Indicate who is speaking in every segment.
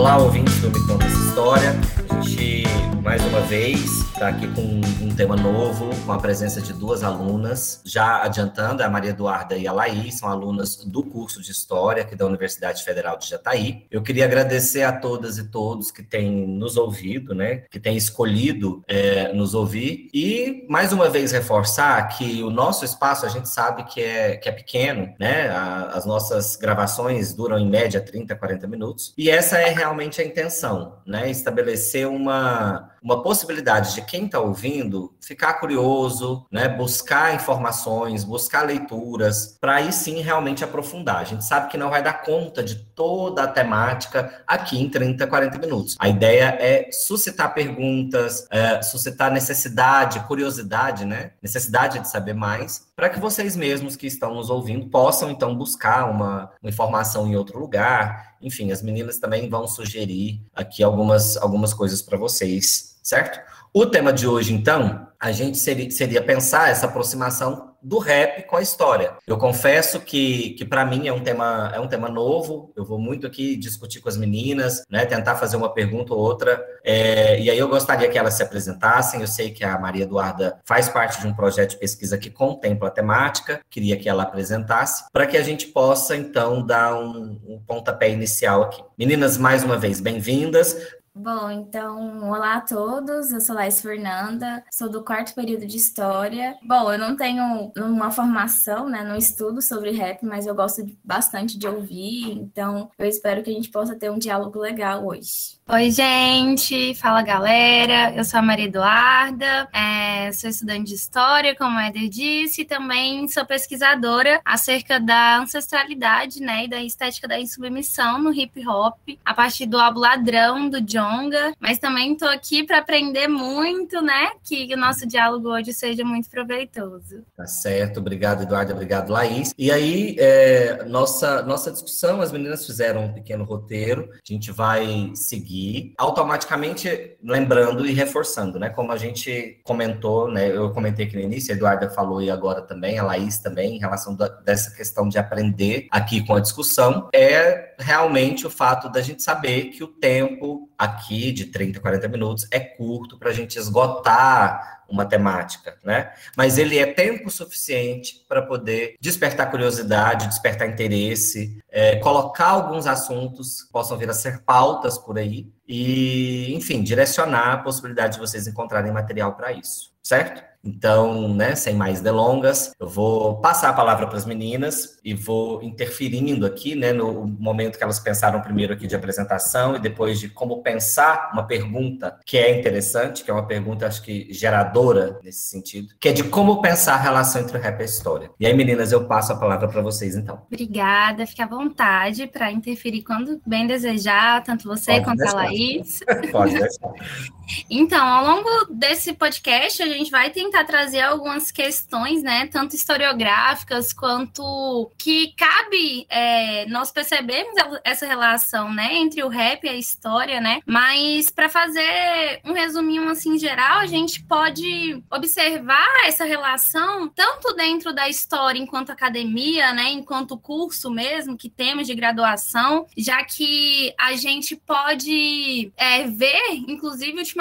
Speaker 1: Olá, ouvintes do Me Conta Essa História. A gente, mais uma vez, está aqui com um tema novo, com a presença de duas alunas. Já adiantando, a Maria Eduarda e a Laís são alunas do curso de História aqui da Universidade Federal de Jataí. Eu queria agradecer a todas e todos que têm nos ouvido, né, que têm escolhido é, nos ouvir. E, mais uma vez, reforçar que o nosso espaço, a gente sabe que é, que é pequeno, né, a, as nossas gravações duram em média 30, 40 minutos. E essa é realmente a intenção, né, estabelecer uma, uma possibilidade de quem está ouvindo ficar curioso, né, buscar informações, buscar leituras, para aí sim realmente aprofundar. A gente sabe que não vai dar conta de toda a temática aqui em 30, 40 minutos. A ideia é suscitar perguntas, é, suscitar necessidade, curiosidade, né? Necessidade de saber mais, para que vocês mesmos que estão nos ouvindo possam então buscar uma, uma informação em outro lugar. Enfim, as meninas também vão sugerir aqui algumas, algumas coisas para vocês, certo? O tema de hoje, então, a gente seria, seria pensar essa aproximação do rap com a história. Eu confesso que, que para mim é um tema é um tema novo. Eu vou muito aqui discutir com as meninas, né, tentar fazer uma pergunta ou outra. É, e aí eu gostaria que elas se apresentassem. Eu sei que a Maria Eduarda faz parte de um projeto de pesquisa que contempla a temática. Queria que ela apresentasse para que a gente possa então dar um, um pontapé inicial aqui. Meninas, mais uma vez bem-vindas.
Speaker 2: Bom, então, olá a todos, eu sou Laís Fernanda, sou do quarto período de História. Bom, eu não tenho uma formação, né, no estudo sobre rap, mas eu gosto bastante de ouvir, então eu espero que a gente possa ter um diálogo legal hoje.
Speaker 3: Oi, gente, fala galera, eu sou a Maria Eduarda, é, sou estudante de História, como o Éder disse, e também sou pesquisadora acerca da ancestralidade, né, e da estética da insubmissão no hip hop, a partir do álbum Ladrão, do John longa, mas também estou aqui para aprender muito, né? Que o nosso diálogo hoje seja muito proveitoso.
Speaker 1: Tá certo, obrigado, Eduardo, obrigado, Laís. E aí, é, nossa, nossa discussão, as meninas fizeram um pequeno roteiro, a gente vai seguir, automaticamente lembrando e reforçando, né? Como a gente comentou, né? Eu comentei aqui no início, a Eduarda falou e agora também, a Laís também, em relação da, dessa questão de aprender aqui com a discussão, é realmente o fato da gente saber que o tempo aqui de 30, 40 minutos é curto para a gente esgotar uma temática, né? Mas ele é tempo suficiente para poder despertar curiosidade, despertar interesse, é, colocar alguns assuntos que possam vir a ser pautas por aí e, enfim, direcionar a possibilidade de vocês encontrarem material para isso, certo? Então, né, sem mais delongas, eu vou passar a palavra para as meninas e vou interferindo aqui, né, no momento que elas pensaram primeiro aqui de apresentação e depois de como pensar uma pergunta que é interessante, que é uma pergunta, acho que geradora nesse sentido, que é de como pensar a relação entre o rap e a história. E aí, meninas, eu passo a palavra para vocês, então.
Speaker 3: Obrigada, fique à vontade para interferir quando bem desejar, tanto você Pode quanto deixar. a Laís. Pode deixar. Então, ao longo desse podcast, a gente vai tentar trazer algumas questões, né, tanto historiográficas quanto que cabe é, nós percebemos essa relação, né, entre o rap e a história, né? Mas para fazer um resuminho assim geral, a gente pode observar essa relação tanto dentro da história enquanto academia, né, enquanto curso mesmo que temos de graduação, já que a gente pode é, ver, inclusive ultimamente,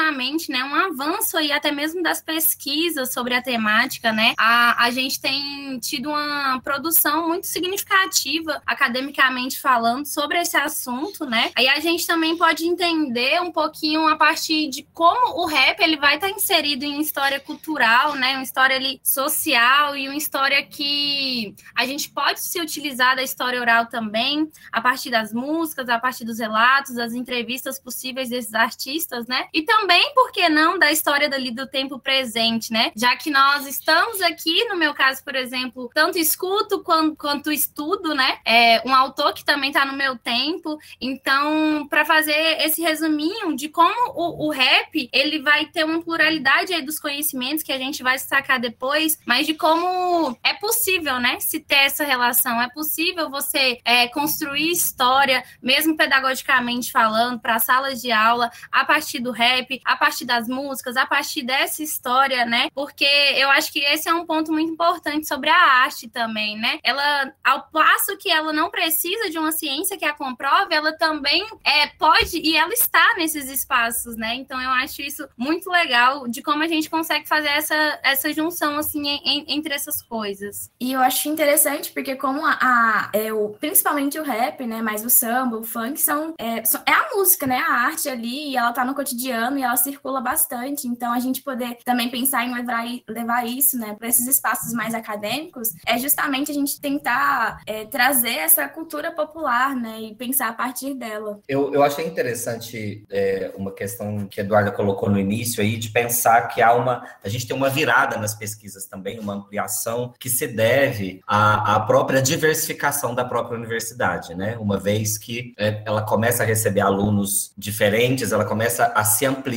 Speaker 3: né, um avanço aí até mesmo das pesquisas sobre a temática, né? A, a gente tem tido uma produção muito significativa, academicamente falando, sobre esse assunto, né? Aí a gente também pode entender um pouquinho a partir de como o rap ele vai estar inserido em história cultural, né? Uma história ali, social e uma história que a gente pode se utilizar da história oral também, a partir das músicas, a partir dos relatos, das entrevistas possíveis desses artistas, né? E também, por que não, da história dali do tempo presente, né? Já que nós estamos aqui, no meu caso, por exemplo, tanto escuto quanto quanto estudo, né? É um autor que também está no meu tempo. Então, para fazer esse resuminho de como o, o, rap ele vai ter uma pluralidade aí dos conhecimentos que a gente vai destacar depois, mas de como é possível, né? Se ter essa relação, é possível você é, construir história, mesmo pedagogicamente falando, para salas de aula, a partir do rap, a partir das músicas, a partir dessa história, né? porque eu acho que esse é um ponto muito importante sobre a arte também, né? Ela, ao passo que ela não precisa de uma ciência que a comprove, ela também é, pode e ela está nesses espaços, né? Então eu acho isso muito legal de como a gente consegue fazer essa, essa junção assim em, entre essas coisas.
Speaker 2: E eu acho interessante porque como a, a é, o, principalmente o rap, né? Mas o samba, o funk são é, é, a música, né? A arte ali, e ela tá no cotidiano e ela circula bastante. Então a gente poder também pensar em levar, levar isso, né, para esses espaços mais acadêmicos, é justamente a gente tentar é, trazer essa cultura popular, né, e pensar a partir dela.
Speaker 1: Eu, eu achei interessante é, uma questão que a Eduarda colocou no início aí, de pensar que há uma. A gente tem uma virada nas pesquisas também, uma ampliação que se deve à, à própria diversificação da própria universidade, né? Uma vez que é, ela começa a receber alunos diferentes, ela começa a se ampliar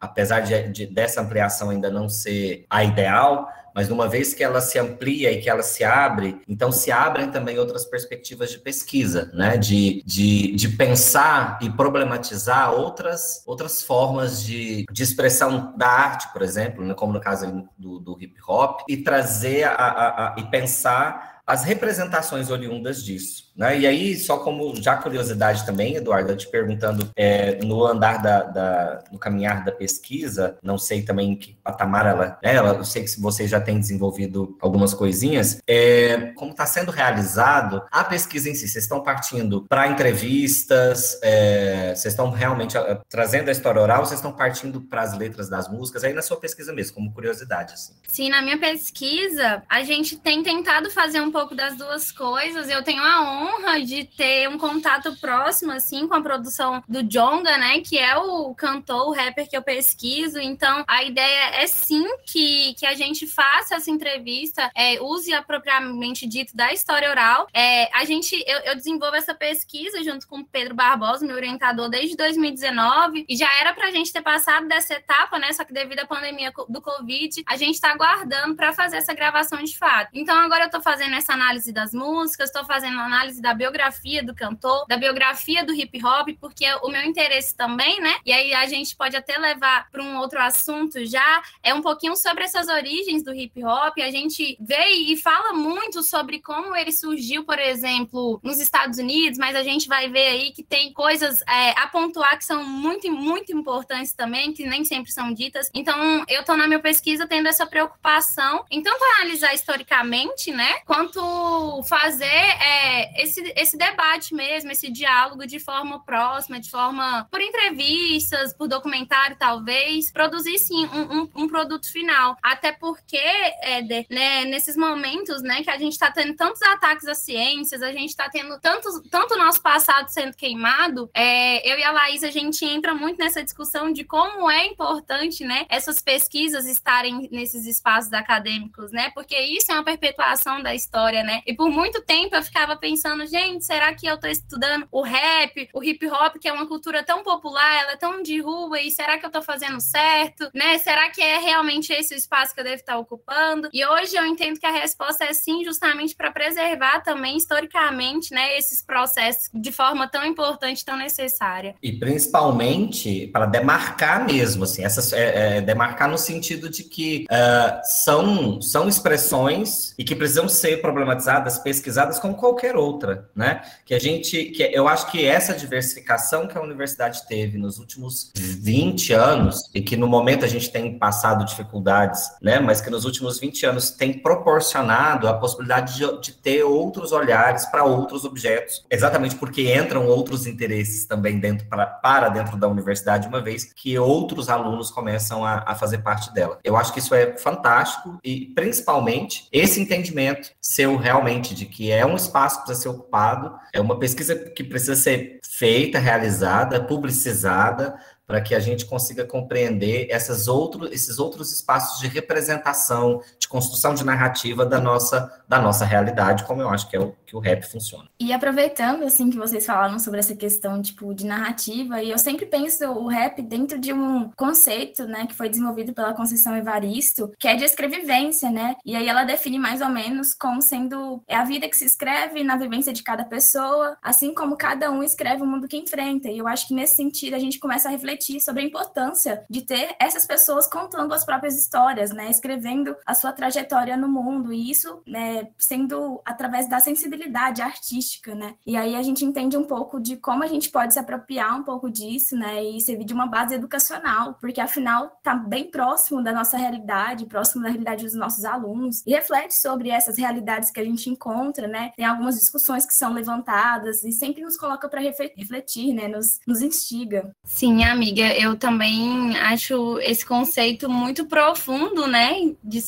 Speaker 1: apesar de, de, dessa ampliação ainda não ser a ideal, mas uma vez que ela se amplia e que ela se abre, então se abrem também outras perspectivas de pesquisa, né? De, de, de pensar e problematizar outras, outras formas de, de expressão da arte, por exemplo, né? como no caso do, do hip hop, e trazer a, a, a, e pensar as representações oriundas disso. Né? E aí, só como já curiosidade também, Eduardo, te perguntando é, no andar da, da, no caminhar da pesquisa, não sei também que patamar ela, é, ela eu sei que vocês já têm desenvolvido algumas coisinhas, é, como está sendo realizado a pesquisa em si? Vocês estão partindo para entrevistas, é, vocês estão realmente é, trazendo a história oral, vocês estão partindo para as letras das músicas, aí na sua pesquisa mesmo, como curiosidade, assim.
Speaker 3: Sim, na minha pesquisa, a gente tem tentado fazer um pouco das duas coisas, eu tenho a honra de ter um contato próximo, assim, com a produção do Jonga, né? Que é o cantor, o rapper que eu pesquiso. Então, a ideia é sim que, que a gente faça essa entrevista, é, use apropriadamente dito da história oral. É, a gente, eu, eu desenvolvo essa pesquisa junto com o Pedro Barbosa, meu orientador, desde 2019, e já era para a gente ter passado dessa etapa, né? Só que devido à pandemia do Covid, a gente está aguardando para fazer essa gravação de fato. Então, agora eu estou fazendo essa análise das músicas, estou fazendo análise da biografia do cantor, da biografia do hip hop, porque o meu interesse também, né? E aí a gente pode até levar para um outro assunto já, é um pouquinho sobre essas origens do hip hop. A gente vê e fala muito sobre como ele surgiu, por exemplo, nos Estados Unidos, mas a gente vai ver aí que tem coisas é, a pontuar que são muito, muito importantes também, que nem sempre são ditas. Então, eu tô na minha pesquisa tendo essa preocupação em tanto analisar historicamente, né, quanto fazer é, esse, esse debate mesmo, esse diálogo de forma próxima, de forma por entrevistas, por documentário, talvez, produzir sim um, um, um produto final. Até porque, Éder, né, nesses momentos né, que a gente está tendo tantos ataques às ciências, a gente está tendo tantos, tanto nosso passado sendo queimado, é, eu e a Laís, a gente entra muito nessa discussão de como é importante né, essas pesquisas estarem nesses espaços acadêmicos, né? Porque isso é uma perpetuação da história, né? E por muito tempo eu ficava pensando gente, será que eu estou estudando o rap, o hip hop, que é uma cultura tão popular, ela é tão de rua, e será que eu estou fazendo certo? Né? Será que é realmente esse o espaço que eu devo estar ocupando? E hoje eu entendo que a resposta é sim, justamente para preservar também historicamente, né, esses processos de forma tão importante, tão necessária.
Speaker 1: E principalmente para demarcar mesmo, assim, essas, é, é, demarcar no sentido de que uh, são, são expressões e que precisam ser problematizadas, pesquisadas como qualquer outra né? Que a gente, que eu acho que essa diversificação que a universidade teve nos últimos 20 anos e que no momento a gente tem passado dificuldades, né? Mas que nos últimos 20 anos tem proporcionado a possibilidade de, de ter outros olhares para outros objetos, exatamente porque entram outros interesses também dentro para, para dentro da universidade, uma vez que outros alunos começam a, a fazer parte dela. Eu acho que isso é fantástico e principalmente esse entendimento seu realmente de que é um espaço para ser ser ocupado. É uma pesquisa que precisa ser feita, realizada, publicizada, para que a gente consiga compreender essas outros, esses outros espaços de representação, de construção de narrativa da nossa, da nossa realidade, como eu acho que é o que o rap funciona.
Speaker 2: E aproveitando, assim, que vocês falaram sobre essa questão, tipo, de narrativa, e eu sempre penso o rap dentro de um conceito, né, que foi desenvolvido pela Conceição Evaristo, que é de escrevivência, né? E aí ela define mais ou menos como sendo é a vida que se escreve na vivência de cada pessoa, assim como cada um escreve o mundo que enfrenta. E eu acho que nesse sentido a gente começa a refletir sobre a importância de ter essas pessoas contando as próprias histórias, né, escrevendo a sua trajetória no mundo, e isso, né, sendo através da sensibilidade artística, né? E aí a gente entende um pouco de como a gente pode se apropriar um pouco disso, né, e servir de uma base educacional, porque afinal tá bem próximo da nossa realidade, próximo da realidade dos nossos alunos, e reflete sobre essas realidades que a gente encontra, né? Tem algumas discussões que são levantadas e sempre nos coloca para refletir, né? Nos, nos instiga.
Speaker 3: Sim, amiga, eu também acho esse conceito muito profundo, né? De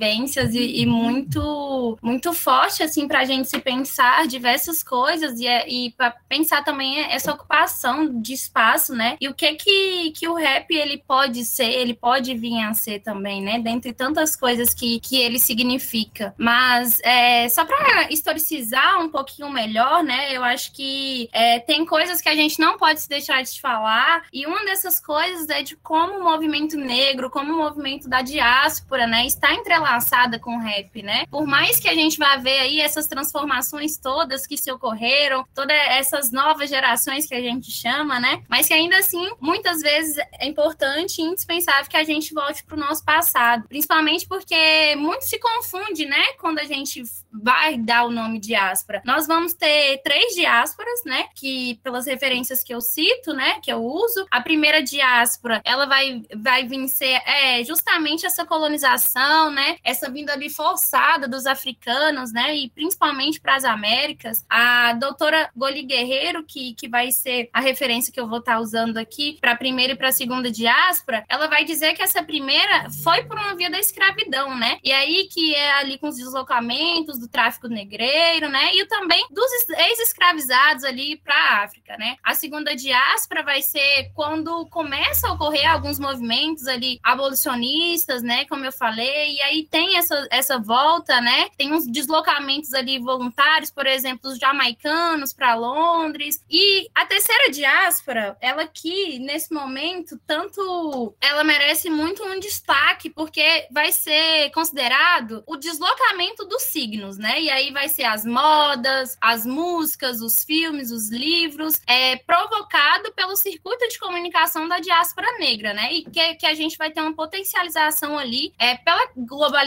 Speaker 3: escrevivências e, e muito, muito forte, assim, para a gente se pensar diversas coisas e, é, e para pensar também essa ocupação de espaço, né? E o que que, que o rap ele pode ser, ele pode vir a ser também, né? Dentre tantas coisas que, que ele significa. Mas é, só para historicizar um pouquinho melhor, né? Eu acho que é, tem coisas que a gente não pode se deixar de falar, e uma dessas coisas é de como o movimento negro, como o movimento da diáspora, né, está entrelaçada com o rap, né? Por mais que a gente vá ver aí essas transformações todas que se ocorreram, todas essas novas gerações que a gente chama, né? Mas que ainda assim, muitas vezes é importante e indispensável que a gente volte para o nosso passado, principalmente porque muito se confunde, né, quando a gente vai dar o nome diáspora. Nós vamos ter três diásporas, né, que pelas referências que eu cito, né, que eu uso, a primeira diáspora, ela vai vai vencer é justamente essa colonização, né, essa vinda ali forçada dos africanos, né, e principalmente para as Américas. A doutora Goli Guerreiro, que, que vai ser a referência que eu vou estar tá usando aqui para a primeira e para a segunda diáspora, ela vai dizer que essa primeira foi por uma via da escravidão, né? E aí que é ali com os deslocamentos do tráfico negreiro, né? E também dos ex-escravizados ali para a África, né? A segunda diáspora vai ser quando começa a ocorrer alguns movimentos ali abolicionistas, né? Como eu falei, e aí tem essa, essa volta, né? Tem uns deslocamentos ali voluntários, por exemplo, os jamaicanos para Londres. E a terceira diáspora, ela aqui, nesse momento, tanto ela merece muito um destaque, porque vai ser considerado o deslocamento dos signos, né? E aí vai ser as modas, as músicas, os filmes, os livros, é, provocado pelo circuito de comunicação da diáspora negra, né? E que, que a gente vai ter uma potencialização ali é, pela globalização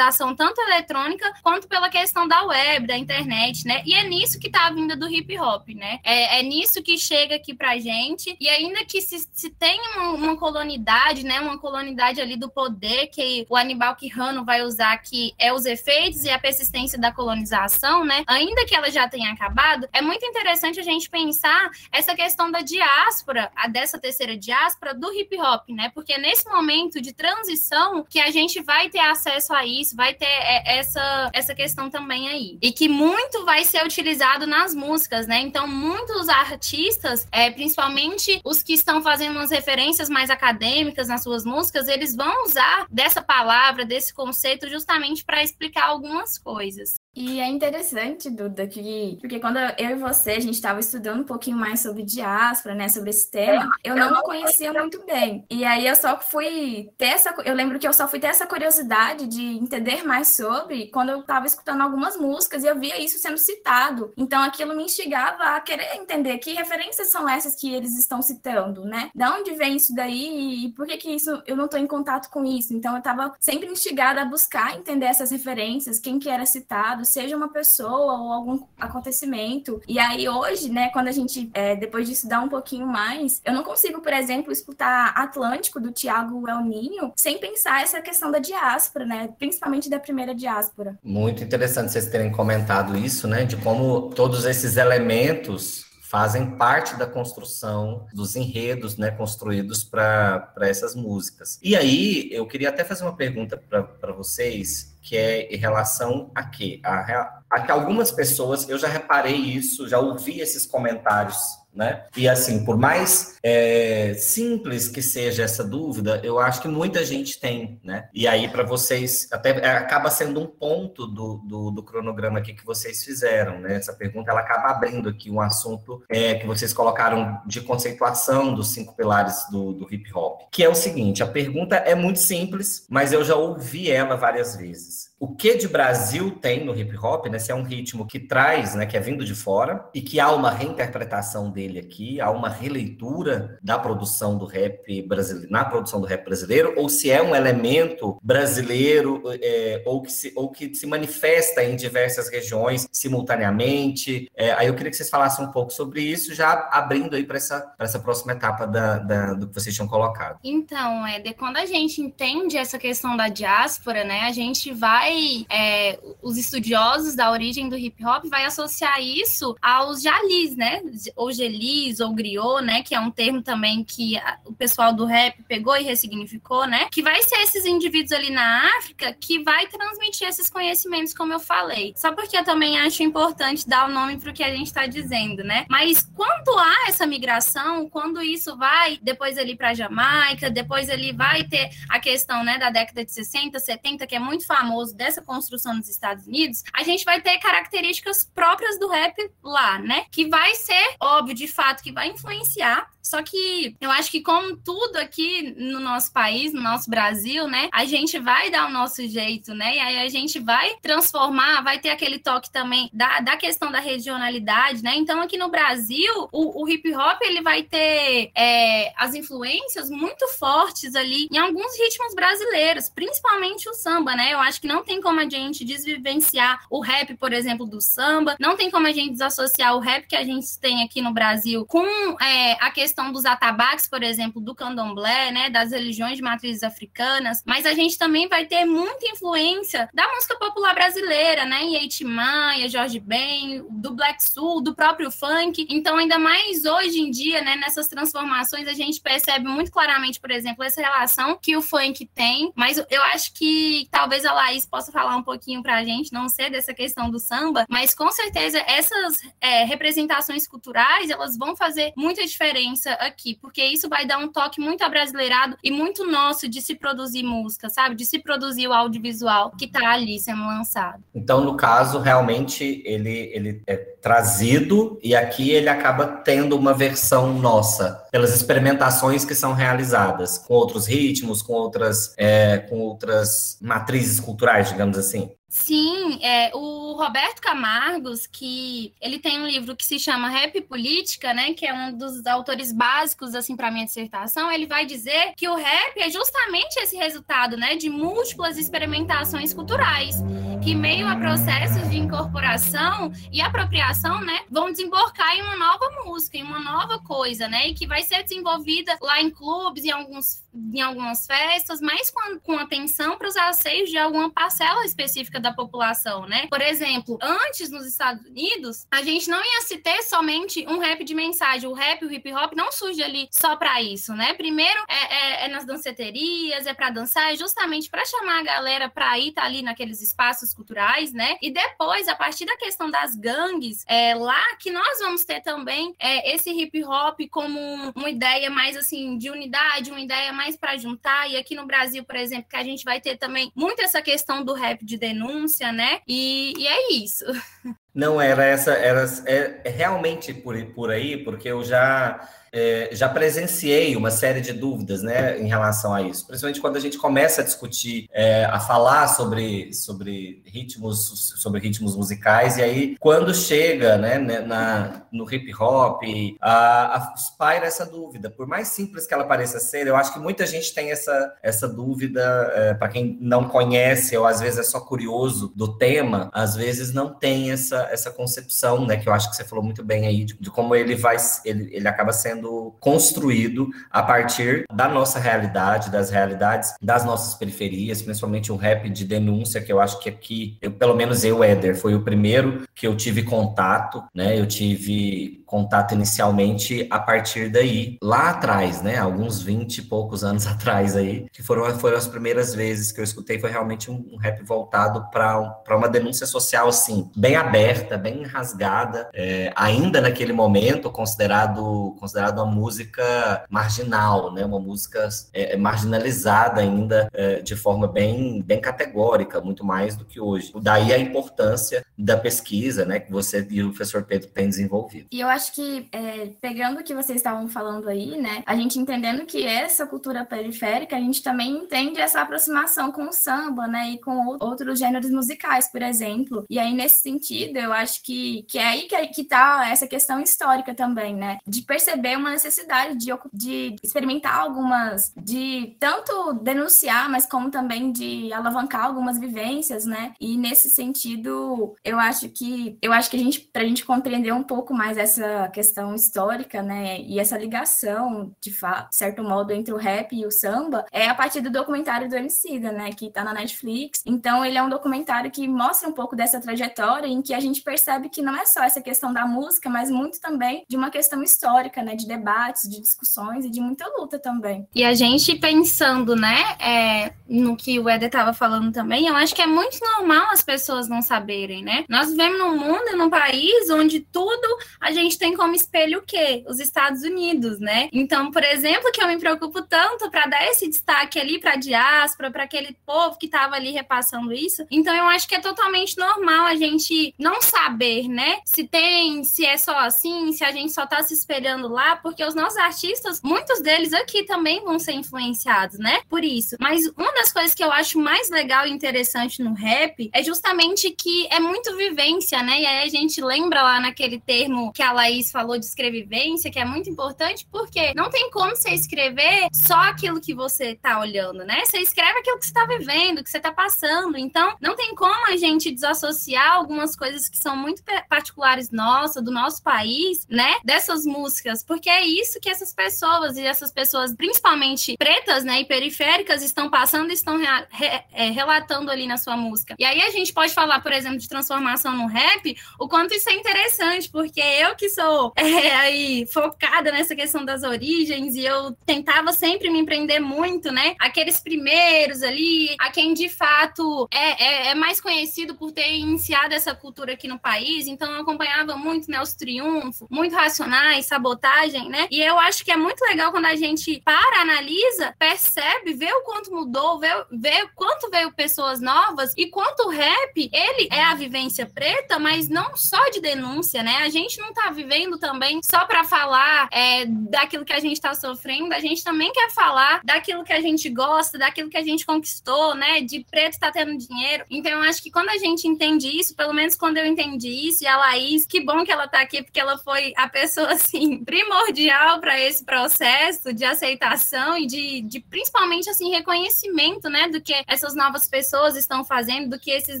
Speaker 3: tanto eletrônica quanto pela questão da web, da internet, né? E é nisso que tá a vinda do hip hop, né? É, é nisso que chega aqui pra gente. E ainda que se, se uma, uma colonidade, né? Uma colonidade ali do poder que o Aníbal Quijano vai usar, que é os efeitos e a persistência da colonização, né? Ainda que ela já tenha acabado, é muito interessante a gente pensar essa questão da diáspora, a dessa terceira diáspora do hip hop, né? Porque é nesse momento de transição que a gente vai ter acesso a isso, vai ter é, essa, essa questão também aí. E que muito vai ser utilizado nas músicas, né? Então, muitos artistas, é, principalmente os que estão fazendo umas referências mais acadêmicas nas suas músicas, eles vão usar dessa palavra, desse conceito, justamente para explicar algumas coisas.
Speaker 2: E é interessante, Duda, que porque quando eu e você a gente estava estudando um pouquinho mais sobre diáspora, né, sobre esse tema, eu não conhecia muito bem. E aí eu só fui ter essa, eu lembro que eu só fui ter essa curiosidade de entender mais sobre quando eu estava escutando algumas músicas e eu via isso sendo citado. Então aquilo me instigava a querer entender que referências são essas que eles estão citando, né? Da onde vem isso daí e por que que isso eu não estou em contato com isso? Então eu estava sempre instigada a buscar entender essas referências, quem que era citado seja uma pessoa ou algum acontecimento. E aí hoje, né, quando a gente, é, depois de estudar um pouquinho mais, eu não consigo, por exemplo, escutar Atlântico do Tiago El Ninho sem pensar essa questão da diáspora, né, principalmente da primeira diáspora.
Speaker 1: Muito interessante vocês terem comentado isso, né, de como todos esses elementos fazem parte da construção dos enredos né, construídos para essas músicas. E aí, eu queria até fazer uma pergunta para vocês, que é em relação a quê? A, a que algumas pessoas, eu já reparei isso, já ouvi esses comentários né? E assim, por mais é, simples que seja essa dúvida, eu acho que muita gente tem, né? E aí, para vocês, até é, acaba sendo um ponto do, do, do, cronograma aqui que vocês fizeram, né? Essa pergunta ela acaba abrindo aqui um assunto é, que vocês colocaram de conceituação dos cinco pilares do, do hip hop, que é o seguinte: a pergunta é muito simples, mas eu já ouvi ela várias vezes o que de Brasil tem no hip hop, né? Se é um ritmo que traz, né, que é vindo de fora e que há uma reinterpretação dele aqui, há uma releitura da produção do rap brasileiro, na produção do rap brasileiro, ou se é um elemento brasileiro é, ou, que se, ou que se manifesta em diversas regiões simultaneamente. É, aí eu queria que vocês falassem um pouco sobre isso, já abrindo aí para essa, essa próxima etapa da, da, do que vocês tinham colocado.
Speaker 3: Então, é, de quando a gente entende essa questão da diáspora, né, a gente vai, é, os estudiosos da origem do hip hop vai associar isso aos jalis, né? Ou gelis, ou griot, né? Que é um termo também que o pessoal do rap pegou e ressignificou, né? Que vai ser esses indivíduos ali na África que vai transmitir esses conhecimentos, como eu falei. Só porque eu também acho importante dar o nome para o que a gente está dizendo, né? Mas quando há essa migração, quando isso vai depois ali para Jamaica, depois ele vai ter a questão, né, da década de 60, 70, que é muito famoso dessa construção nos Estados Unidos, a gente vai ter características próprias do rap lá, né? Que vai ser, óbvio, de fato, que vai influenciar só que eu acho que, como tudo aqui no nosso país, no nosso Brasil, né, a gente vai dar o nosso jeito, né? E aí a gente vai transformar, vai ter aquele toque também da, da questão da regionalidade, né? Então, aqui no Brasil, o, o hip hop ele vai ter é, as influências muito fortes ali em alguns ritmos brasileiros, principalmente o samba, né? Eu acho que não tem como a gente desvivenciar o rap, por exemplo, do samba, não tem como a gente desassociar o rap que a gente tem aqui no Brasil com é, a questão dos atabaques, por exemplo, do candomblé, né, das religiões de matrizes africanas, mas a gente também vai ter muita influência da música popular brasileira, né, Yeti Maia, Jorge Ben, do Black Soul, do próprio funk. Então, ainda mais hoje em dia, né, nessas transformações, a gente percebe muito claramente, por exemplo, essa relação que o funk tem, mas eu acho que talvez a Laís possa falar um pouquinho pra gente, não sei dessa questão do samba, mas com certeza essas é, representações culturais, elas vão fazer muita diferença aqui, porque isso vai dar um toque muito abrasileirado e muito nosso de se produzir música, sabe? De se produzir o audiovisual que está ali sendo lançado.
Speaker 1: Então, no caso, realmente ele, ele é trazido e aqui ele acaba tendo uma versão nossa, pelas experimentações que são realizadas, com outros ritmos, com outras, é, com outras matrizes culturais, digamos assim.
Speaker 3: Sim, é, o Roberto Camargos, que ele tem um livro que se chama Rap Política, né, que é um dos autores básicos assim para minha dissertação, ele vai dizer que o rap é justamente esse resultado, né, de múltiplas experimentações culturais, que meio a processos de incorporação e apropriação, né, vão desembocar em uma nova música, em uma nova coisa, né, e que vai ser desenvolvida lá em clubes, em alguns em algumas festas, mas com, com atenção para os anseios de alguma parcela específica da população, né? Por exemplo, antes nos Estados Unidos, a gente não ia se ter somente um rap de mensagem. O rap, o hip hop não surge ali só para isso, né? Primeiro é, é, é nas danceterias, é para dançar, é justamente para chamar a galera para ir tá ali naqueles espaços culturais, né? E depois, a partir da questão das gangues, é lá que nós vamos ter também é, esse hip hop como uma ideia mais assim de unidade, uma ideia mais para juntar. E aqui no Brasil, por exemplo, que a gente vai ter também muito essa questão do rap de denúncia denúncia, né? E, e é isso.
Speaker 1: Não era essa, era é, é realmente por, por aí, porque eu já é, já presenciei uma série de dúvidas né, em relação a isso, principalmente quando a gente começa a discutir, é, a falar sobre, sobre ritmos, sobre ritmos musicais, e aí quando chega né, né na, no hip hop, a, a, paira essa dúvida. Por mais simples que ela pareça ser, eu acho que muita gente tem essa, essa dúvida, é, para quem não conhece, ou às vezes é só curioso do tema, às vezes não tem essa, essa concepção, né, que eu acho que você falou muito bem aí, de, de como ele vai, ele, ele acaba sendo construído a partir da nossa realidade, das realidades das nossas periferias, principalmente o rap de denúncia, que eu acho que aqui, eu, pelo menos eu, Éder, foi o primeiro que eu tive contato, né? Eu tive contato inicialmente a partir daí, lá atrás, né? Alguns 20 e poucos anos atrás aí, que foram, foram as primeiras vezes que eu escutei, foi realmente um, um rap voltado para uma denúncia social, assim, bem aberta aberta, bem rasgada, é, ainda naquele momento considerado, considerado uma música marginal, né? uma música é, é marginalizada ainda é, de forma bem, bem categórica, muito mais do que hoje. Daí a importância da pesquisa né, que você e o professor Pedro têm desenvolvido.
Speaker 2: E eu acho que, é, pegando o que vocês estavam falando aí, né, a gente entendendo que essa cultura periférica, a gente também entende essa aproximação com o samba, né, e com outros gêneros musicais, por exemplo. E aí, nesse sentido, eu acho que, que é aí que, que tá essa questão histórica também, né, de perceber uma necessidade de, de experimentar algumas, de tanto denunciar, mas como também de alavancar algumas vivências, né, e nesse sentido, eu acho que, eu acho que a gente, pra gente compreender um pouco mais essa questão histórica, né, e essa ligação, de, de certo modo, entre o rap e o samba, é a partir do documentário do Emicida, né, que tá na Netflix. Então, ele é um documentário que mostra um pouco dessa trajetória em que a gente percebe que não é só essa questão da música, mas muito também de uma questão histórica, né, de debates, de discussões e de muita luta também.
Speaker 3: E a gente pensando, né, é, no que o Eder estava falando também, eu acho que é muito normal as pessoas não saberem, né? Nós vivemos num mundo, num país onde tudo a gente tem como espelho o quê? Os Estados Unidos, né? Então, por exemplo, que eu me preocupo tanto para dar esse destaque ali para a diáspora, para aquele povo que estava ali repassando isso. Então, eu acho que é totalmente normal a gente não saber, né? Se tem, se é só assim, se a gente só tá se espelhando lá, porque os nossos artistas, muitos deles aqui também vão ser influenciados, né? Por isso. Mas uma das coisas que eu acho mais legal e interessante no rap é justamente que é muito vivência, né? E aí a gente lembra lá naquele termo que a Laís falou de escrevivência, que é muito importante, porque não tem como você escrever só aquilo que você tá olhando, né? Você escreve aquilo que você tá vivendo, que você tá passando. Então, não tem como a gente desassociar algumas coisas que são muito particulares nossas, do nosso país, né? Dessas músicas, porque é isso que essas pessoas e essas pessoas, principalmente pretas, né, e periféricas, estão passando e estão re re é, relatando ali na sua música. E aí a gente pode falar, por exemplo, de transformação no rap, o quanto isso é interessante, porque eu que sou é, aí focada nessa questão das origens e eu tentava sempre me empreender muito, né? Aqueles primeiros ali, a quem de fato é, é, é mais conhecido por ter iniciado essa cultura aqui no país, então eu acompanhava muito, né, os triunfos, muito racionais, sabotagem, né? E eu acho que é muito legal quando a gente para, analisa, percebe, vê o quanto mudou, vê, vê quanto veio pessoas novas e quanto o rap, ele é a vivência preta, mas não só de denúncia, né? A gente não tá vivendo também só para falar é, daquilo que a gente tá sofrendo, a gente também quer falar daquilo que a gente gosta, daquilo que a gente conquistou, né? De preto tá tendo dinheiro. Então, eu acho que quando a gente entende isso, pelo menos quando eu entendi isso, e a Laís, que bom que ela tá aqui, porque ela foi a pessoa, assim, primordial para esse processo de aceitação e de, de principalmente, assim, reconhecimento, né? Do que essas novas pessoas estão fazendo, do que esses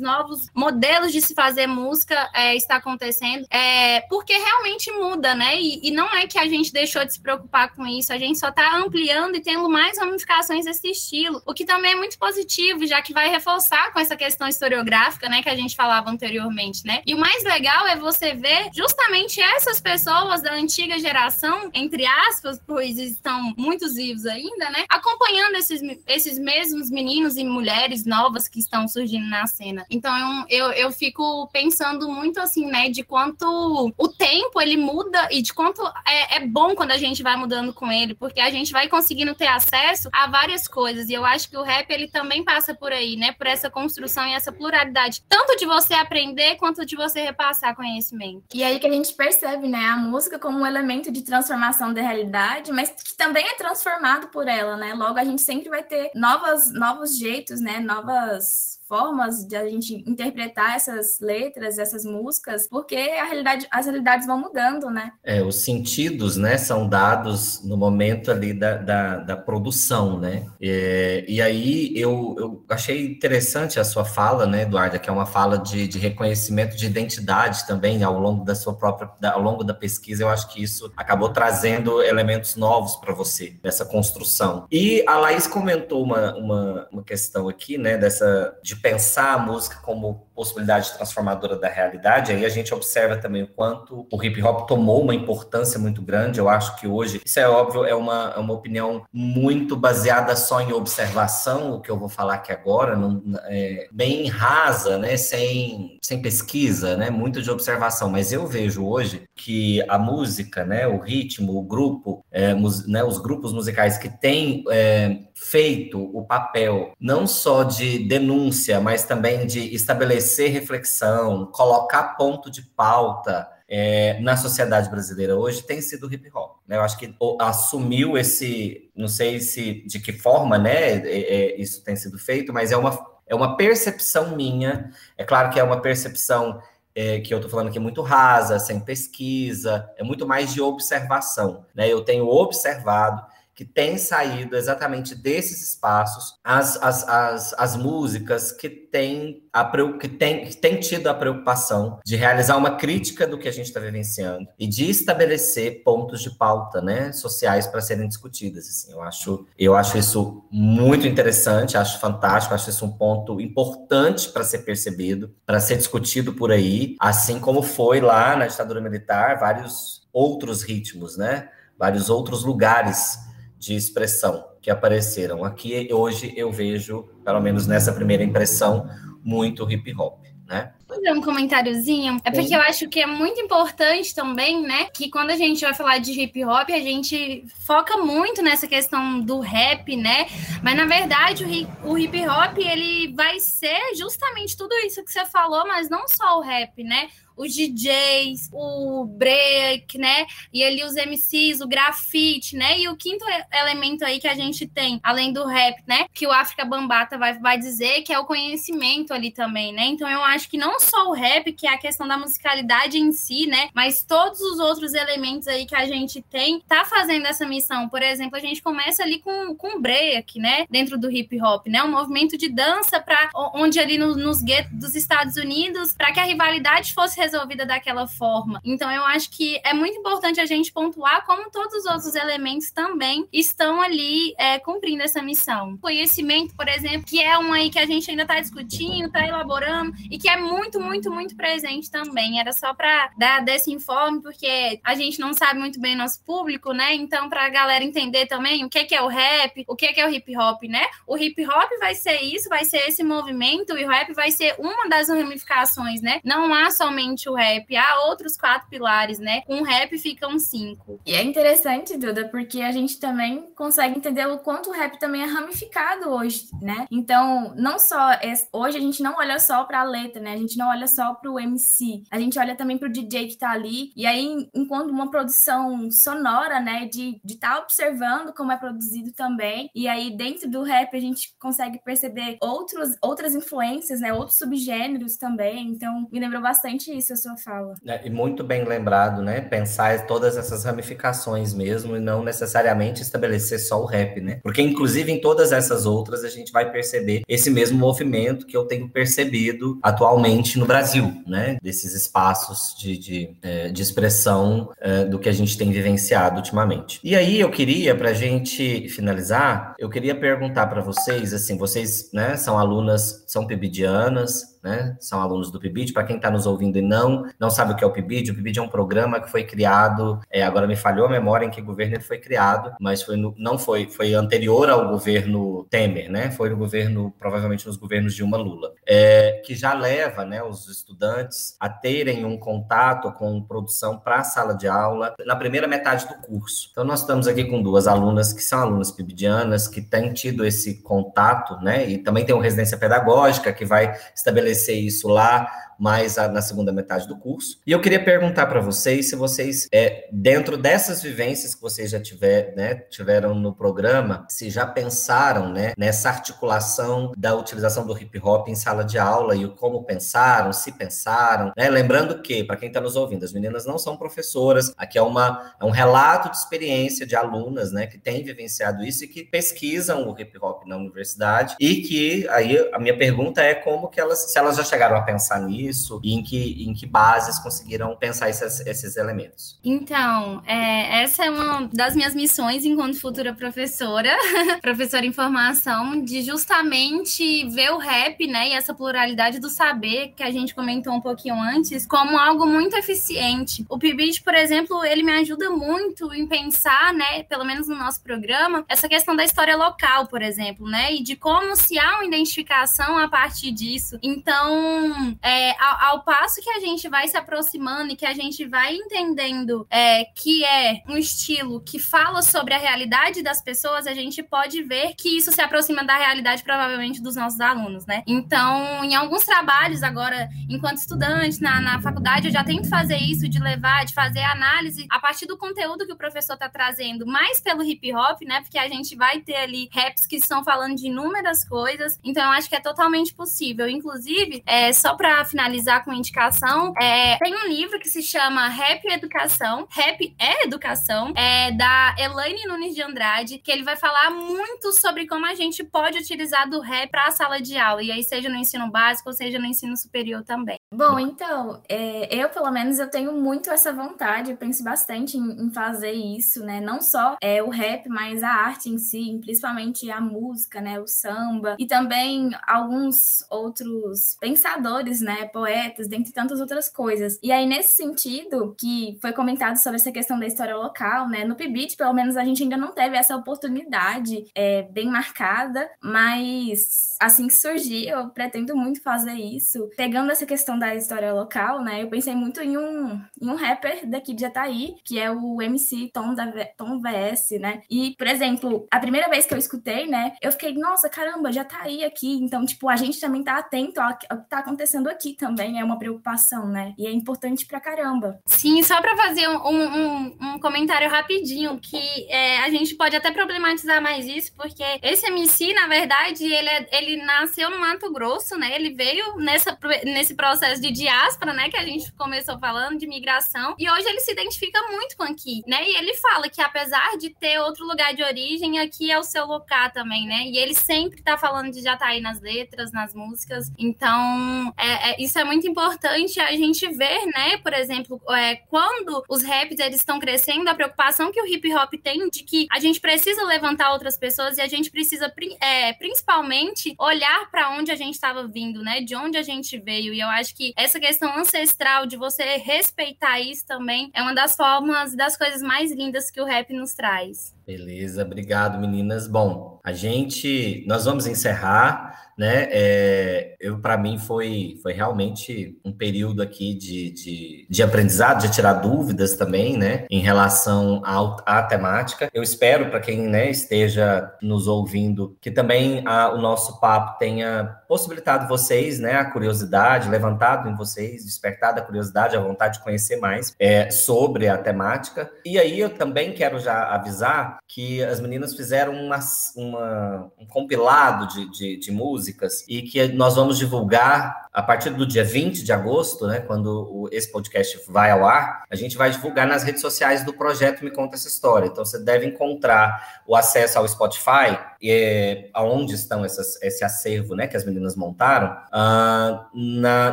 Speaker 3: novos modelos de se fazer música é, está acontecendo, é, porque realmente muda, né? E, e, não é que a gente deixou de se preocupar com isso, a gente só está ampliando e tendo mais ramificações desse estilo, o que também é muito positivo, já que vai reforçar com essa questão historiográfica, né, que a gente falava anteriormente, né? E o mais legal é você ver justamente essas pessoas da antiga geração, entre aspas, pois estão muitos vivos ainda, né, acompanhando esses, esses mesmos meninos e mulheres novas que estão surgindo na cena. Então eu, eu, eu fico pensando muito assim, né, de quanto o tempo ele muda e de quanto é, é bom quando a gente vai mudando com ele, porque a gente vai conseguindo ter acesso a várias coisas. E eu acho que o rap ele também passa por aí, né, por essa construção e essa pluralidade, tanto de você aprender quanto de você repassar conhecimento.
Speaker 2: E aí que a gente percebe, né, a música como um elemento de transformação da realidade, mas que também é transformado por ela, né? Logo a gente sempre vai ter novas, novos jeitos, né, novas formas de a gente interpretar essas letras, essas músicas, porque a realidade, as realidades vão mudando, né?
Speaker 1: É, os sentidos, né, são dados no momento ali da, da, da produção, né? É, e aí eu, eu achei interessante a sua fala, né, Eduarda, que é uma fala de, de reconhecimento de identidade também ao longo da sua própria, da, ao longo da pesquisa. Eu acho que isso acabou trazendo elementos novos para você nessa construção. E a Laís comentou uma, uma, uma questão aqui, né, dessa de pensar a música como possibilidade transformadora da realidade, aí a gente observa também o quanto o hip hop tomou uma importância muito grande. Eu acho que hoje, isso é óbvio, é uma, é uma opinião muito baseada só em observação, o que eu vou falar aqui agora, não, é, bem rasa, né, sem, sem pesquisa, né, muito de observação. Mas eu vejo hoje que a música, né, o ritmo, o grupo, é, mus, né, os grupos musicais que têm é, feito o papel não só de denúncia, mas também de estabelecer reflexão, colocar ponto de pauta é, na sociedade brasileira hoje tem sido o hip hop. Né? Eu acho que assumiu esse, não sei se de que forma, né, é, é, isso tem sido feito, mas é uma, é uma percepção minha. É claro que é uma percepção é, que eu estou falando aqui muito rasa, sem pesquisa, é muito mais de observação. Né? Eu tenho observado que tem saído exatamente desses espaços as, as, as, as músicas que têm, a, que, tem, que têm tido a preocupação de realizar uma crítica do que a gente está vivenciando e de estabelecer pontos de pauta né, sociais para serem discutidas. Assim, eu, acho, eu acho isso muito interessante, acho fantástico, acho isso um ponto importante para ser percebido, para ser discutido por aí, assim como foi lá na ditadura militar, vários outros ritmos, né? Vários outros lugares de expressão que apareceram. Aqui hoje eu vejo, pelo menos nessa primeira impressão, muito hip hop, né?
Speaker 3: fazer um comentáriozinho? É porque eu acho que é muito importante também, né? Que quando a gente vai falar de hip hop, a gente foca muito nessa questão do rap, né? Mas na verdade o hip hop ele vai ser justamente tudo isso que você falou, mas não só o rap, né? Os DJs, o break, né? E ali os MCs, o grafite, né? E o quinto elemento aí que a gente tem, além do rap, né? Que o África Bambata vai, vai dizer que é o conhecimento ali também, né? Então eu acho que não só o rap, que é a questão da musicalidade em si, né? Mas todos os outros elementos aí que a gente tem, tá fazendo essa missão. Por exemplo, a gente começa ali com, com break, né? Dentro do hip hop, né? Um movimento de dança para onde ali no, nos guetos dos Estados Unidos, para que a rivalidade fosse resolvida daquela forma. Então, eu acho que é muito importante a gente pontuar como todos os outros elementos também estão ali é, cumprindo essa missão. Conhecimento, por exemplo, que é um aí que a gente ainda está discutindo, está elaborando e que é muito, muito, muito presente também. Era só para dar desse informe, porque a gente não sabe muito bem nosso público, né? Então, para a galera entender também o que é, que é o rap, o que é, que é o hip hop, né? O hip hop vai ser isso, vai ser esse movimento, e o rap vai ser uma das ramificações, né? Não há somente somente o rap, há outros quatro pilares, né? Com o rap ficam cinco.
Speaker 2: E é interessante, Duda, porque a gente também consegue entender o quanto o rap também é ramificado hoje, né? Então, não só hoje a gente não olha só para a letra, né? A gente não olha só para o MC, a gente olha também para o DJ que tá ali. E aí, enquanto uma produção sonora, né, de estar tá observando como é produzido também. E aí, dentro do rap, a gente consegue perceber outros, outras influências, né? Outros subgêneros também. Então, me lembrou bastante isso a sua fala.
Speaker 1: É, e muito bem lembrado, né? Pensar todas essas ramificações mesmo e não necessariamente estabelecer só o rap, né? Porque, inclusive, em todas essas outras, a gente vai perceber esse mesmo movimento que eu tenho percebido atualmente no Brasil, né? Desses espaços de, de, é, de expressão é, do que a gente tem vivenciado ultimamente. E aí, eu queria, para a gente finalizar, eu queria perguntar para vocês, assim, vocês, né, são alunas, são pibidianas, né? São alunos do PIBID. Para quem está nos ouvindo e não, não sabe o que é o PIBID, o PIBID é um programa que foi criado, é, agora me falhou a memória em que governo ele foi criado, mas foi no, não foi, foi anterior ao governo Temer, né? Foi no governo, provavelmente nos governos Dilma Lula, é, que já leva né, os estudantes a terem um contato com produção para a sala de aula na primeira metade do curso. Então, nós estamos aqui com duas alunas que são alunas pibidianas, que têm tido esse contato, né? E também tem uma residência pedagógica que vai estabelecer estabelecer isso lá mais na segunda metade do curso. E eu queria perguntar para vocês se vocês, é, dentro dessas vivências que vocês já tiver, né, tiveram no programa, se já pensaram né, nessa articulação da utilização do hip hop em sala de aula e como pensaram, se pensaram. Né? Lembrando que, para quem está nos ouvindo, as meninas não são professoras, aqui é, uma, é um relato de experiência de alunas né, que têm vivenciado isso e que pesquisam o hip hop na universidade e que aí a minha pergunta é como que elas, se elas já chegaram a pensar nisso, isso e em que, em que bases conseguiram pensar esses, esses elementos?
Speaker 3: Então, é, essa é uma das minhas missões enquanto futura professora, professora em formação, de justamente ver o rap, né, e essa pluralidade do saber que a gente comentou um pouquinho antes, como algo muito eficiente. O PIBIT, por exemplo, ele me ajuda muito em pensar, né, pelo menos no nosso programa, essa questão da história local, por exemplo, né, e de como se há uma identificação a partir disso. Então, é, ao, ao, passo que a gente vai se aproximando e que a gente vai entendendo é, que é um estilo que fala sobre a realidade das pessoas, a gente pode ver que isso se aproxima da realidade, provavelmente, dos nossos alunos, né? Então, em alguns trabalhos, agora, enquanto estudante, na, na faculdade, eu já tento fazer isso, de levar, de fazer análise a partir do conteúdo que o professor está trazendo, mais pelo hip hop, né? Porque a gente vai ter ali raps que estão falando de inúmeras coisas, então eu acho que é totalmente possível. Inclusive, é, só para finalizar com indicação, é, tem um livro que se chama Rap Educação, Rap é Educação, é da Elaine Nunes de Andrade, que ele vai falar muito sobre como a gente pode utilizar do rap para a sala de aula, e aí seja no ensino básico ou seja no ensino superior também.
Speaker 2: Bom, então, é, eu, pelo menos, eu tenho muito essa vontade, eu penso bastante em, em, fazer isso, né? Não só é, o rap, mas a arte em si, principalmente a música, né? O samba, e também alguns outros pensadores, né? Poetas, dentre tantas outras coisas. E aí, nesse sentido, que foi comentado sobre essa questão da história local, né? No PIBIT, pelo menos, a gente ainda não teve essa oportunidade é, bem marcada, mas assim que surgir, eu pretendo muito fazer isso, pegando essa questão da história local, né? Eu pensei muito em um, em um rapper daqui de Jataí, que é o MC Tom, da, Tom VS, né? E, por exemplo, a primeira vez que eu escutei, né? Eu fiquei, nossa, caramba, Jataí aqui. Então, tipo, a gente também tá atento ao, que tá acontecendo aqui também. É uma preocupação, né? E é importante pra caramba.
Speaker 3: Sim, só pra fazer um, um, um comentário rapidinho, que é, a gente pode até problematizar mais isso, porque esse MC, na verdade, ele, é, ele nasceu no Mato Grosso, né? Ele veio nessa, nesse processo processo de diáspora, né, que a gente começou falando, de migração, e hoje ele se identifica muito com aqui, né? E ele fala que apesar de ter outro lugar de origem, aqui é o seu local também, né? E ele sempre tá falando de Jataí nas letras, nas músicas. Então, é, é, isso é muito importante a gente ver, né? Por exemplo, é, quando os raps eles estão crescendo, a preocupação que o hip hop tem de que a gente precisa levantar outras pessoas e a gente precisa é, principalmente olhar para onde a gente estava vindo, né? De onde a gente veio. E eu acho que que essa questão ancestral de você respeitar isso também é uma das formas, das coisas mais lindas que o rap nos traz.
Speaker 1: Beleza, obrigado meninas. Bom, a gente, nós vamos encerrar né? É, eu para mim foi, foi realmente um período aqui de, de, de, aprendizado, de tirar dúvidas também, né? Em relação à, temática. Eu espero para quem né, esteja nos ouvindo que também a, o nosso papo tenha possibilitado vocês, né, a curiosidade, levantado em vocês, despertado a curiosidade, a vontade de conhecer mais é, sobre a temática. E aí eu também quero já avisar que as meninas fizeram uma, uma um compilado de, de, de música músicas e que nós vamos divulgar a partir do dia 20 de agosto, né, quando o, esse podcast vai ao ar, a gente vai divulgar nas redes sociais do projeto Me Conta Essa História. Então você deve encontrar o acesso ao Spotify, e, aonde estão essas, esse acervo né, que as meninas montaram, uh, na,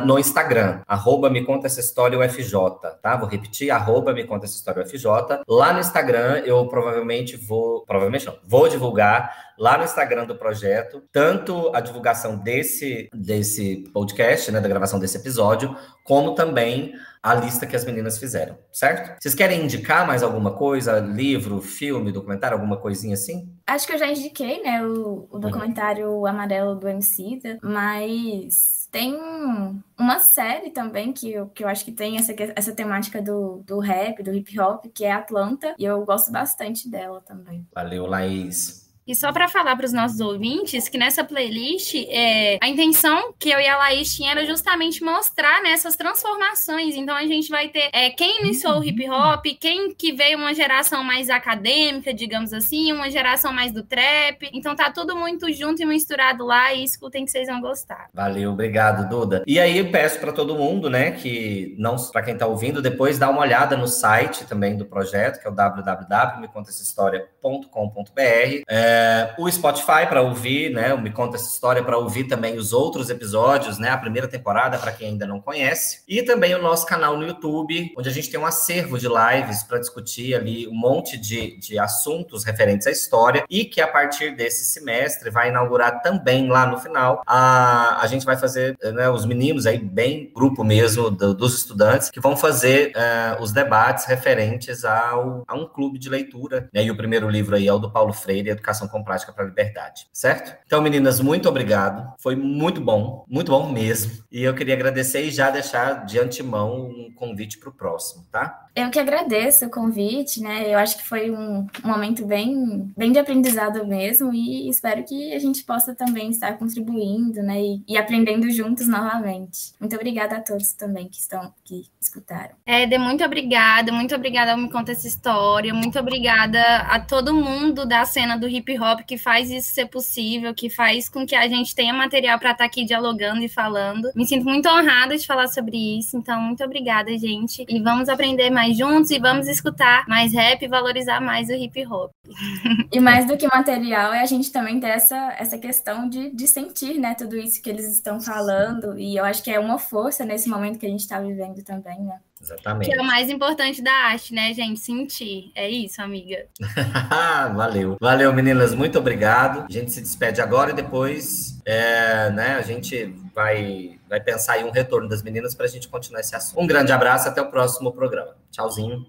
Speaker 1: no Instagram, arroba Me Conta Essa História UFJ, tá? Vou repetir, arroba Me Conta Essa História UFJ. Lá no Instagram eu provavelmente vou, provavelmente não, vou divulgar lá no Instagram do projeto, tanto a divulgação desse, desse podcast, né, da gravação desse episódio, como também a lista que as meninas fizeram, certo? Vocês querem indicar mais alguma coisa? Livro, filme, documentário, alguma coisinha assim?
Speaker 2: Acho que eu já indiquei, né, o, o uhum. documentário uhum. Amarelo do MC, mas tem uma série também que eu, que eu acho que tem essa, essa temática do, do rap, do hip hop, que é Atlanta, e eu gosto bastante dela também.
Speaker 1: Valeu, Laís.
Speaker 3: E só para falar para os nossos ouvintes que nessa playlist, é, a intenção que eu e a Laís tinha era justamente mostrar né, transformações. Então a gente vai ter é, quem iniciou o hip hop, quem que veio uma geração mais acadêmica, digamos assim, uma geração mais do trap. Então tá tudo muito junto e misturado lá e escutem que vocês vão gostar.
Speaker 1: Valeu, obrigado, Duda. E aí peço para todo mundo, né, que não para quem está ouvindo, depois dá uma olhada no site também do projeto, que é o www.mecontaessahistoria.com.br. É, É, o Spotify para ouvir, né? Me Conta Essa História para ouvir também os outros episódios, né? A primeira temporada, para quem ainda não conhece. E também o nosso canal no YouTube, onde a gente tem um acervo de lives para discutir ali um monte de, de assuntos referentes à história e que a partir desse semestre vai inaugurar também lá no final a, a gente vai fazer, né, os meninos aí, bem grupo mesmo do, dos estudantes, que vão fazer uh, os debates referentes ao, a um clube de leitura. Né? E o primeiro livro aí é o do Paulo Freire, Educação com Prática para a Liberdade, certo? Então, meninas, muito obrigado. Foi muito bom, muito bom mesmo. E eu queria agradecer e já deixar de antemão um convite para o próximo, tá?
Speaker 2: Eu que agradeço o convite, né? Eu acho que foi um, momento bem, bem de aprendizado mesmo e espero que a gente possa também estar contribuindo, né? E, e aprendendo juntos novamente. Muito obrigada a todos também que estão que escutaram.
Speaker 3: Éder, muito obrigada, muito obrigada ao Me Conta Essa História, muito obrigada a todo mundo da cena do hip hop que faz isso ser possível, que faz com que a gente tenha material para estar tá aqui dialogando e falando. Me sinto muito honrada de falar sobre isso, então muito obrigada, gente. E vamos aprender mais mais juntos e vamos escutar mais rap e valorizar mais o hip hop.
Speaker 2: E mais do que material, é a gente também ter essa, essa questão de, de sentir, né, tudo isso que eles estão falando. E eu acho que é uma força nesse momento que a gente está vivendo também, né?
Speaker 1: Exatamente.
Speaker 3: Que é o mais importante da arte, né, gente? Sentir. É isso, amiga.
Speaker 1: Valeu. Valeu, meninas. Muito obrigado. A gente se despede agora e depois é, né, a gente vai, vai pensar em um retorno das meninas para a gente continuar esse assunto. Um grande abraço, até o próximo programa. Tchauzinho.